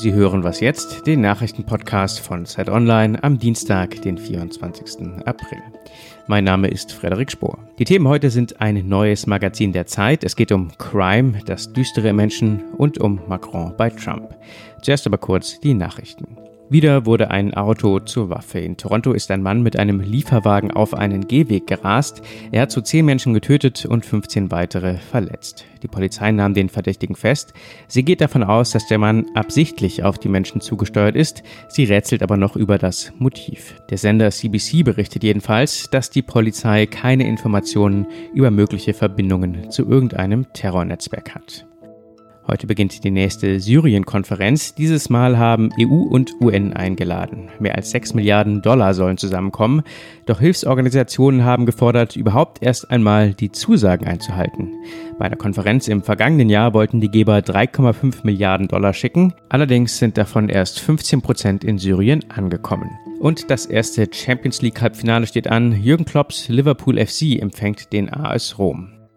Sie hören was jetzt, den Nachrichtenpodcast von Zeit Online am Dienstag, den 24. April. Mein Name ist Frederik Spohr. Die Themen heute sind ein neues Magazin der Zeit. Es geht um Crime, das düstere Menschen und um Macron bei Trump. Zuerst aber kurz die Nachrichten. Wieder wurde ein Auto zur Waffe. In Toronto ist ein Mann mit einem Lieferwagen auf einen Gehweg gerast. Er hat zu zehn Menschen getötet und 15 weitere verletzt. Die Polizei nahm den Verdächtigen fest. Sie geht davon aus, dass der Mann absichtlich auf die Menschen zugesteuert ist. Sie rätselt aber noch über das Motiv. Der Sender CBC berichtet jedenfalls, dass die Polizei keine Informationen über mögliche Verbindungen zu irgendeinem Terrornetzwerk hat. Heute beginnt die nächste Syrien-Konferenz. Dieses Mal haben EU und UN eingeladen. Mehr als 6 Milliarden Dollar sollen zusammenkommen. Doch Hilfsorganisationen haben gefordert, überhaupt erst einmal die Zusagen einzuhalten. Bei einer Konferenz im vergangenen Jahr wollten die Geber 3,5 Milliarden Dollar schicken. Allerdings sind davon erst 15 Prozent in Syrien angekommen. Und das erste Champions League Halbfinale steht an. Jürgen Klopps Liverpool FC empfängt den AS Rom.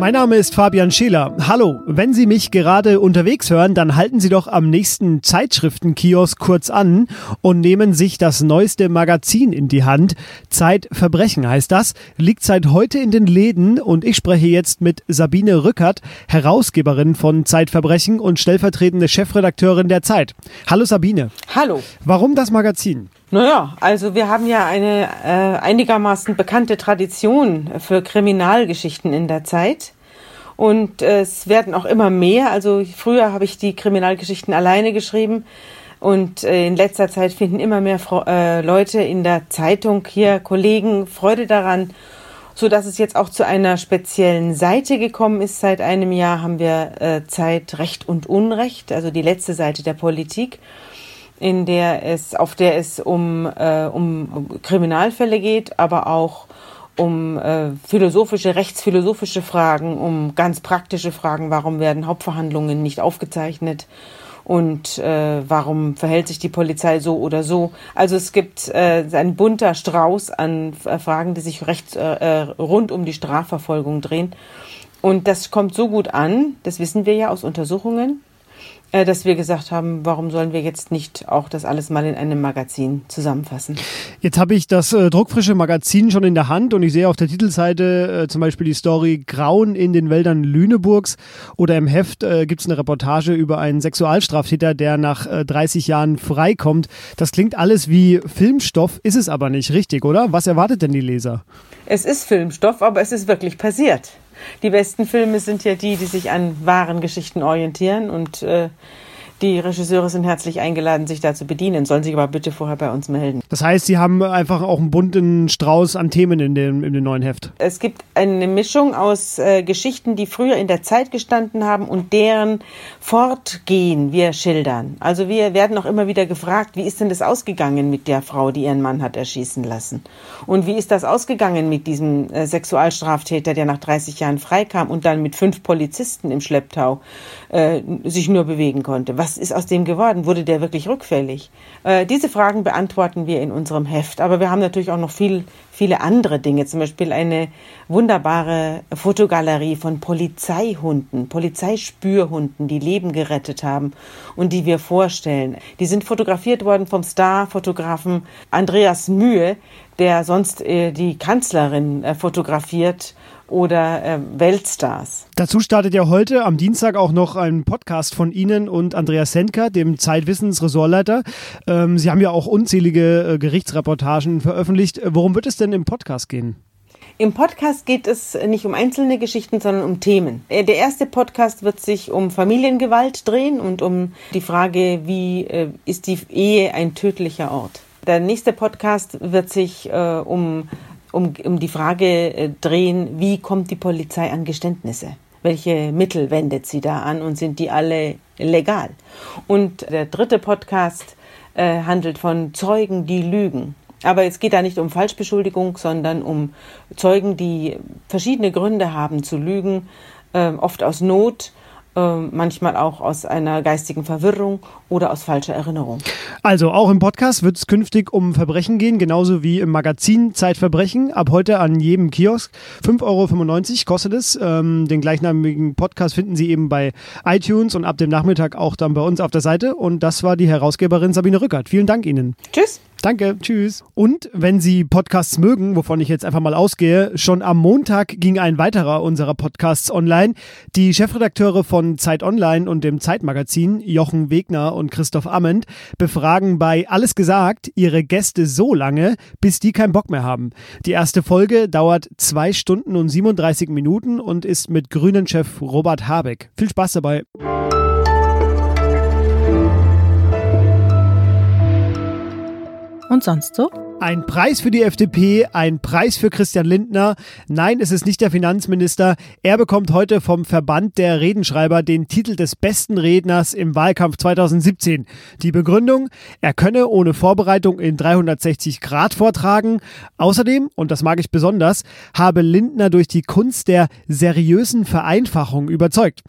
Mein Name ist Fabian Scheler. Hallo, wenn Sie mich gerade unterwegs hören, dann halten Sie doch am nächsten Zeitschriftenkiosk kurz an und nehmen sich das neueste Magazin in die Hand. Zeitverbrechen heißt das, liegt seit heute in den Läden und ich spreche jetzt mit Sabine Rückert, Herausgeberin von Zeitverbrechen und stellvertretende Chefredakteurin der Zeit. Hallo Sabine. Hallo. Warum das Magazin? Naja, also wir haben ja eine äh, einigermaßen bekannte Tradition für Kriminalgeschichten in der Zeit. Und äh, es werden auch immer mehr. Also früher habe ich die Kriminalgeschichten alleine geschrieben. Und äh, in letzter Zeit finden immer mehr Fro äh, Leute in der Zeitung hier, Kollegen, Freude daran. So dass es jetzt auch zu einer speziellen Seite gekommen ist. Seit einem Jahr haben wir äh, Zeit Recht und Unrecht, also die letzte Seite der Politik in der es, auf der es um, äh, um Kriminalfälle geht, aber auch um äh, philosophische, rechtsphilosophische Fragen, um ganz praktische Fragen, warum werden Hauptverhandlungen nicht aufgezeichnet und äh, warum verhält sich die Polizei so oder so. Also es gibt äh, ein bunter Strauß an äh, Fragen, die sich recht äh, äh, rund um die Strafverfolgung drehen. Und das kommt so gut an, das wissen wir ja aus Untersuchungen, dass wir gesagt haben, warum sollen wir jetzt nicht auch das alles mal in einem Magazin zusammenfassen? Jetzt habe ich das äh, druckfrische Magazin schon in der Hand und ich sehe auf der Titelseite äh, zum Beispiel die Story Grauen in den Wäldern Lüneburgs oder im Heft äh, gibt es eine Reportage über einen Sexualstraftäter, der nach äh, 30 Jahren freikommt. Das klingt alles wie Filmstoff, ist es aber nicht richtig, oder? Was erwartet denn die Leser? Es ist Filmstoff, aber es ist wirklich passiert. Die besten Filme sind ja die, die sich an wahren Geschichten orientieren und äh, die Regisseure sind herzlich eingeladen, sich da zu bedienen, sollen sich aber bitte vorher bei uns melden. Das heißt, Sie haben einfach auch einen bunten Strauß an Themen in dem, in dem neuen Heft. Es gibt eine Mischung aus äh, Geschichten, die früher in der Zeit gestanden haben und deren Fortgehen wir schildern. Also wir werden auch immer wieder gefragt, wie ist denn das ausgegangen mit der Frau, die ihren Mann hat erschießen lassen? Und wie ist das ausgegangen mit diesem äh, Sexualstraftäter, der nach 30 Jahren freikam und dann mit fünf Polizisten im Schlepptau äh, sich nur bewegen konnte? Was was ist aus dem geworden? Wurde der wirklich rückfällig? Äh, diese Fragen beantworten wir in unserem Heft. Aber wir haben natürlich auch noch viel, viele andere Dinge. Zum Beispiel eine wunderbare Fotogalerie von Polizeihunden, Polizeispürhunden, die Leben gerettet haben und die wir vorstellen. Die sind fotografiert worden vom Starfotografen Andreas Mühe, der sonst äh, die Kanzlerin äh, fotografiert oder äh, Weltstars. Dazu startet ja heute am Dienstag auch noch ein Podcast von Ihnen und Andreas Senker, dem Zeitwissens-Ressortleiter. Ähm, Sie haben ja auch unzählige äh, Gerichtsreportagen veröffentlicht. Worum wird es denn im Podcast gehen? Im Podcast geht es nicht um einzelne Geschichten, sondern um Themen. Äh, der erste Podcast wird sich um Familiengewalt drehen und um die Frage, wie äh, ist die Ehe ein tödlicher Ort. Der nächste Podcast wird sich äh, um um, um die Frage äh, drehen, wie kommt die Polizei an Geständnisse? Welche Mittel wendet sie da an und sind die alle legal? Und der dritte Podcast äh, handelt von Zeugen, die lügen. Aber es geht da nicht um Falschbeschuldigung, sondern um Zeugen, die verschiedene Gründe haben zu lügen, äh, oft aus Not manchmal auch aus einer geistigen Verwirrung oder aus falscher Erinnerung. Also auch im Podcast wird es künftig um Verbrechen gehen, genauso wie im Magazin Zeitverbrechen. Ab heute an jedem Kiosk. 5,95 Euro kostet es. Ähm, den gleichnamigen Podcast finden Sie eben bei iTunes und ab dem Nachmittag auch dann bei uns auf der Seite. Und das war die Herausgeberin Sabine Rückert. Vielen Dank Ihnen. Tschüss. Danke, tschüss. Und wenn Sie Podcasts mögen, wovon ich jetzt einfach mal ausgehe, schon am Montag ging ein weiterer unserer Podcasts online. Die Chefredakteure von Zeit Online und dem Zeitmagazin, Jochen Wegner und Christoph Amend, befragen bei Alles gesagt ihre Gäste so lange, bis die keinen Bock mehr haben. Die erste Folge dauert zwei Stunden und 37 Minuten und ist mit Grünen-Chef Robert Habeck. Viel Spaß dabei. Und sonst so? Ein Preis für die FDP, ein Preis für Christian Lindner. Nein, es ist nicht der Finanzminister. Er bekommt heute vom Verband der Redenschreiber den Titel des besten Redners im Wahlkampf 2017. Die Begründung, er könne ohne Vorbereitung in 360 Grad vortragen. Außerdem, und das mag ich besonders, habe Lindner durch die Kunst der seriösen Vereinfachung überzeugt.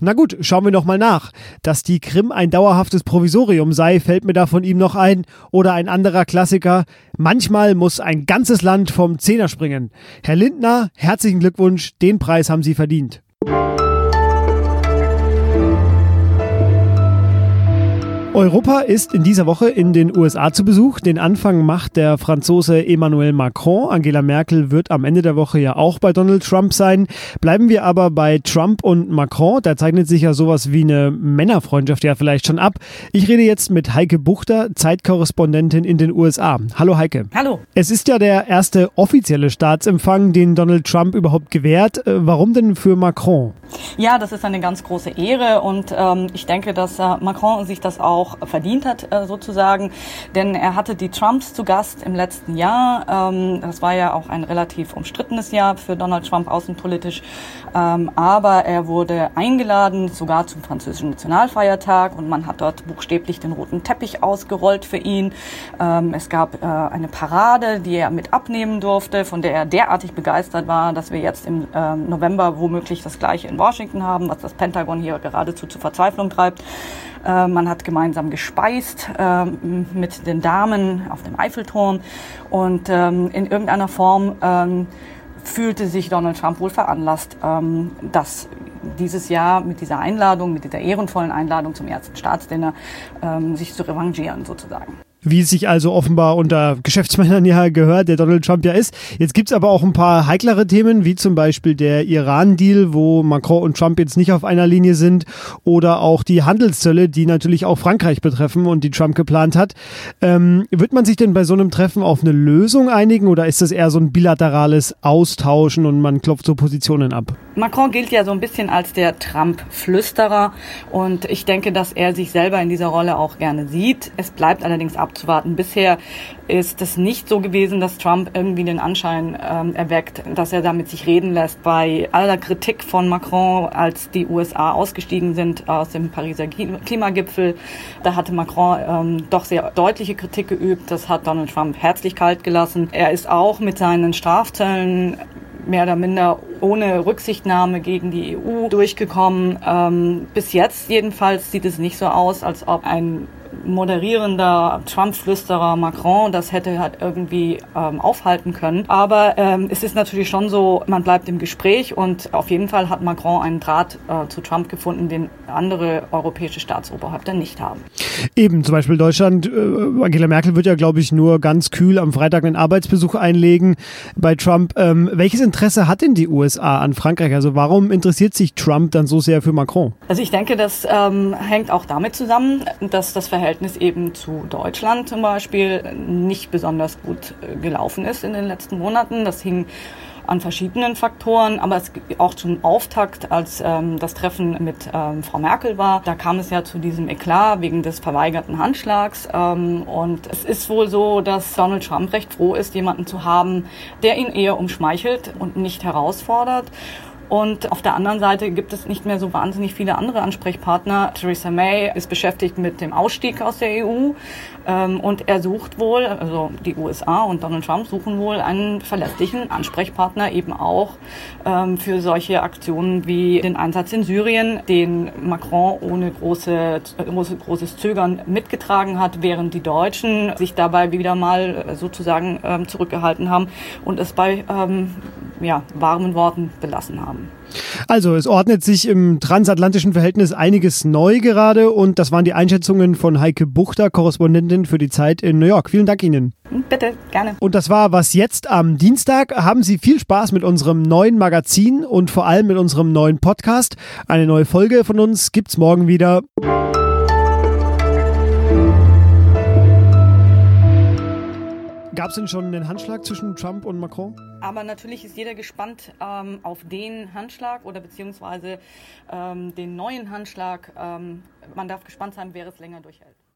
Na gut, schauen wir noch mal nach. Dass die Krim ein dauerhaftes Provisorium sei, fällt mir da von ihm noch ein. Oder ein anderer Klassiker, Manchmal muss ein ganzes Land vom Zehner springen. Herr Lindner, herzlichen Glückwunsch, den Preis haben Sie verdient. Europa ist in dieser Woche in den USA zu Besuch. Den Anfang macht der Franzose Emmanuel Macron. Angela Merkel wird am Ende der Woche ja auch bei Donald Trump sein. Bleiben wir aber bei Trump und Macron. Da zeichnet sich ja sowas wie eine Männerfreundschaft ja vielleicht schon ab. Ich rede jetzt mit Heike Buchter, Zeitkorrespondentin in den USA. Hallo Heike. Hallo. Es ist ja der erste offizielle Staatsempfang, den Donald Trump überhaupt gewährt. Äh, warum denn für Macron? Ja, das ist eine ganz große Ehre und ähm, ich denke, dass äh, Macron sich das auch auch verdient hat, äh, sozusagen. Denn er hatte die Trumps zu Gast im letzten Jahr. Ähm, das war ja auch ein relativ umstrittenes Jahr für Donald Trump außenpolitisch. Ähm, aber er wurde eingeladen, sogar zum französischen Nationalfeiertag. Und man hat dort buchstäblich den roten Teppich ausgerollt für ihn. Ähm, es gab äh, eine Parade, die er mit abnehmen durfte, von der er derartig begeistert war, dass wir jetzt im November womöglich das gleiche in Washington haben, was das Pentagon hier geradezu zur Verzweiflung treibt. Äh, man hat gemeinsam gespeist äh, mit den Damen auf dem Eiffelturm. Und ähm, in irgendeiner Form ähm, fühlte sich Donald Trump wohl veranlasst, ähm, das dieses Jahr mit dieser Einladung, mit dieser ehrenvollen Einladung zum ersten Staatsdinner, ähm, sich zu revanchieren sozusagen wie es sich also offenbar unter Geschäftsmännern ja gehört, der Donald Trump ja ist. Jetzt gibt es aber auch ein paar heiklere Themen, wie zum Beispiel der Iran-Deal, wo Macron und Trump jetzt nicht auf einer Linie sind, oder auch die Handelszölle, die natürlich auch Frankreich betreffen und die Trump geplant hat. Ähm, wird man sich denn bei so einem Treffen auf eine Lösung einigen oder ist das eher so ein bilaterales Austauschen und man klopft so Positionen ab? Macron gilt ja so ein bisschen als der Trump-Flüsterer und ich denke, dass er sich selber in dieser Rolle auch gerne sieht. Es bleibt allerdings ab abzuwarten. Bisher ist es nicht so gewesen, dass Trump irgendwie den Anschein ähm, erweckt, dass er damit sich reden lässt. Bei aller Kritik von Macron, als die USA ausgestiegen sind aus dem Pariser Klimagipfel, da hatte Macron ähm, doch sehr deutliche Kritik geübt. Das hat Donald Trump herzlich kalt gelassen. Er ist auch mit seinen Strafzöllen mehr oder minder ohne Rücksichtnahme gegen die EU durchgekommen. Ähm, bis jetzt jedenfalls sieht es nicht so aus, als ob ein moderierender Trump-Flüsterer Macron das hätte halt irgendwie ähm, aufhalten können. Aber ähm, es ist natürlich schon so, man bleibt im Gespräch und auf jeden Fall hat Macron einen Draht äh, zu Trump gefunden, den andere europäische Staatsoberhäupter nicht haben. Eben, zum Beispiel Deutschland, äh, Angela Merkel wird ja, glaube ich, nur ganz kühl am Freitag einen Arbeitsbesuch einlegen bei Trump. Ähm, welches Interesse hat denn die USA an Frankreich? Also warum interessiert sich Trump dann so sehr für Macron? Also ich denke, das ähm, hängt auch damit zusammen, dass das Verhältnis Verhältnis eben zu Deutschland zum Beispiel nicht besonders gut äh, gelaufen ist in den letzten Monaten. Das hing an verschiedenen Faktoren, aber es auch zum Auftakt, als ähm, das Treffen mit ähm, Frau Merkel war, da kam es ja zu diesem Eklat wegen des verweigerten Handschlags. Ähm, und es ist wohl so, dass Donald Trump recht froh ist, jemanden zu haben, der ihn eher umschmeichelt und nicht herausfordert. Und auf der anderen Seite gibt es nicht mehr so wahnsinnig viele andere Ansprechpartner. Theresa May ist beschäftigt mit dem Ausstieg aus der EU ähm, und er sucht wohl, also die USA und Donald Trump suchen wohl einen verlässlichen Ansprechpartner eben auch ähm, für solche Aktionen wie den Einsatz in Syrien, den Macron ohne große, große, großes Zögern mitgetragen hat, während die Deutschen sich dabei wieder mal sozusagen ähm, zurückgehalten haben und es bei ähm, ja, warmen Worten belassen haben. Also, es ordnet sich im transatlantischen Verhältnis einiges neu gerade und das waren die Einschätzungen von Heike Buchter, Korrespondentin für die Zeit in New York. Vielen Dank Ihnen. Bitte, gerne. Und das war was jetzt am Dienstag. Haben Sie viel Spaß mit unserem neuen Magazin und vor allem mit unserem neuen Podcast. Eine neue Folge von uns gibt's morgen wieder. Gab es denn schon einen Handschlag zwischen Trump und Macron? Aber natürlich ist jeder gespannt ähm, auf den Handschlag oder beziehungsweise ähm, den neuen Handschlag. Ähm, man darf gespannt sein, wer es länger durchhält.